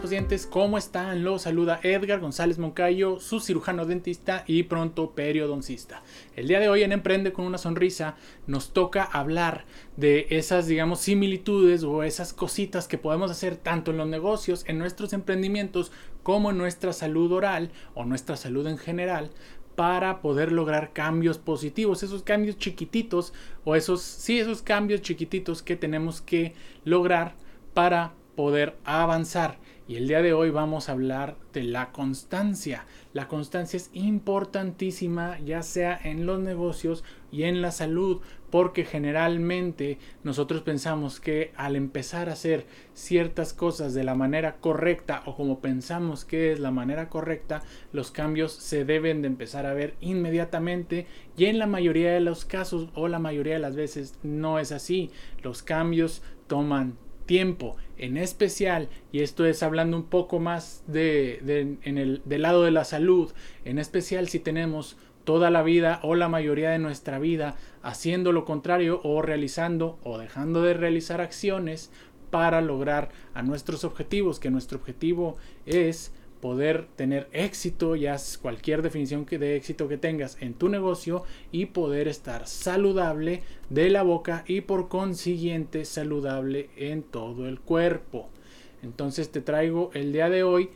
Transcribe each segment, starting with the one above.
Pacientes? ¿Cómo están? Los saluda Edgar González Moncayo, su cirujano dentista y pronto periodoncista. El día de hoy en Emprende con una sonrisa nos toca hablar de esas, digamos, similitudes o esas cositas que podemos hacer tanto en los negocios, en nuestros emprendimientos, como nuestra salud oral o nuestra salud en general para poder lograr cambios positivos, esos cambios chiquititos o esos, sí, esos cambios chiquititos que tenemos que lograr para poder avanzar. Y el día de hoy vamos a hablar de la constancia. La constancia es importantísima ya sea en los negocios y en la salud, porque generalmente nosotros pensamos que al empezar a hacer ciertas cosas de la manera correcta o como pensamos que es la manera correcta, los cambios se deben de empezar a ver inmediatamente y en la mayoría de los casos o la mayoría de las veces no es así. Los cambios toman tiempo en especial, y esto es hablando un poco más de, en el, del lado de la salud, en especial si tenemos toda la vida o la mayoría de nuestra vida haciendo lo contrario o realizando o dejando de realizar acciones para lograr a nuestros objetivos, que nuestro objetivo es poder tener éxito, ya cualquier definición que de éxito que tengas en tu negocio y poder estar saludable de la boca y por consiguiente saludable en todo el cuerpo. Entonces te traigo el día de hoy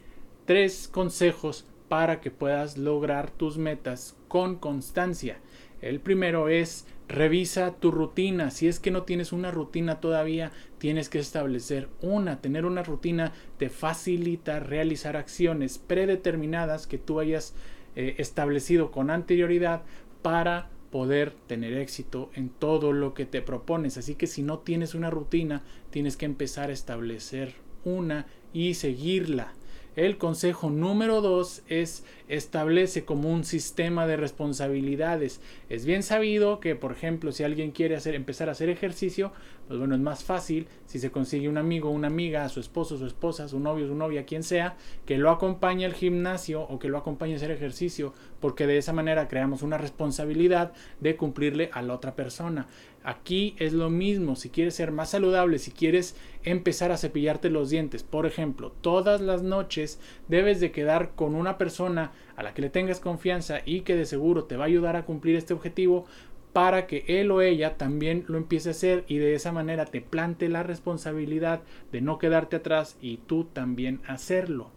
tres consejos para que puedas lograr tus metas con constancia. El primero es Revisa tu rutina. Si es que no tienes una rutina todavía, tienes que establecer una. Tener una rutina te facilita realizar acciones predeterminadas que tú hayas eh, establecido con anterioridad para poder tener éxito en todo lo que te propones. Así que si no tienes una rutina, tienes que empezar a establecer una y seguirla. El consejo número dos es establece como un sistema de responsabilidades. Es bien sabido que, por ejemplo, si alguien quiere hacer, empezar a hacer ejercicio, pues bueno, es más fácil si se consigue un amigo, una amiga, su esposo, su esposa, su novio, su novia, quien sea, que lo acompañe al gimnasio o que lo acompañe a hacer ejercicio, porque de esa manera creamos una responsabilidad de cumplirle a la otra persona. Aquí es lo mismo, si quieres ser más saludable, si quieres empezar a cepillarte los dientes, por ejemplo, todas las noches debes de quedar con una persona a la que le tengas confianza y que de seguro te va a ayudar a cumplir este objetivo para que él o ella también lo empiece a hacer y de esa manera te plante la responsabilidad de no quedarte atrás y tú también hacerlo.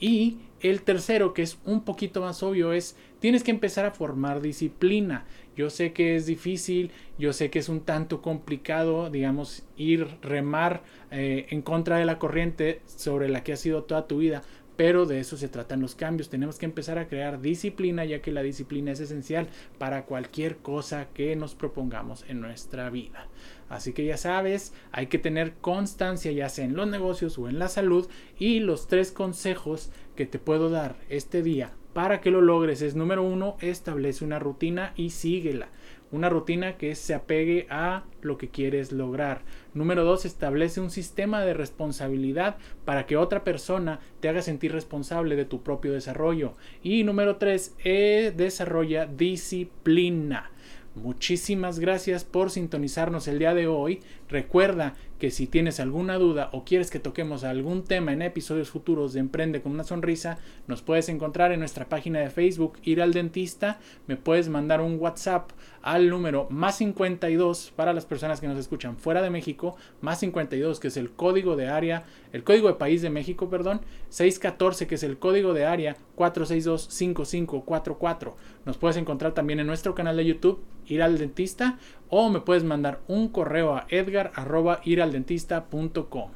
Y el tercero, que es un poquito más obvio, es tienes que empezar a formar disciplina. Yo sé que es difícil, yo sé que es un tanto complicado, digamos, ir remar eh, en contra de la corriente sobre la que ha sido toda tu vida, pero de eso se tratan los cambios. Tenemos que empezar a crear disciplina, ya que la disciplina es esencial para cualquier cosa que nos propongamos en nuestra vida. Así que ya sabes, hay que tener constancia ya sea en los negocios o en la salud y los tres consejos que te puedo dar este día para que lo logres es número uno, establece una rutina y síguela. Una rutina que se apegue a lo que quieres lograr. Número dos, establece un sistema de responsabilidad para que otra persona te haga sentir responsable de tu propio desarrollo. Y número tres, eh, desarrolla disciplina. Muchísimas gracias por sintonizarnos el día de hoy. Recuerda que si tienes alguna duda o quieres que toquemos algún tema en episodios futuros de Emprende con una sonrisa, nos puedes encontrar en nuestra página de Facebook Ir al Dentista. Me puedes mandar un WhatsApp al número más 52 para las personas que nos escuchan fuera de México, más 52 que es el código de área, el código de país de México, perdón, 614 que es el código de área 462-5544. Nos puedes encontrar también en nuestro canal de YouTube Ir al Dentista o me puedes mandar un correo a edgar.iraldentista.com.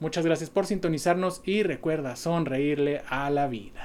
Muchas gracias por sintonizarnos y recuerda sonreírle a la vida.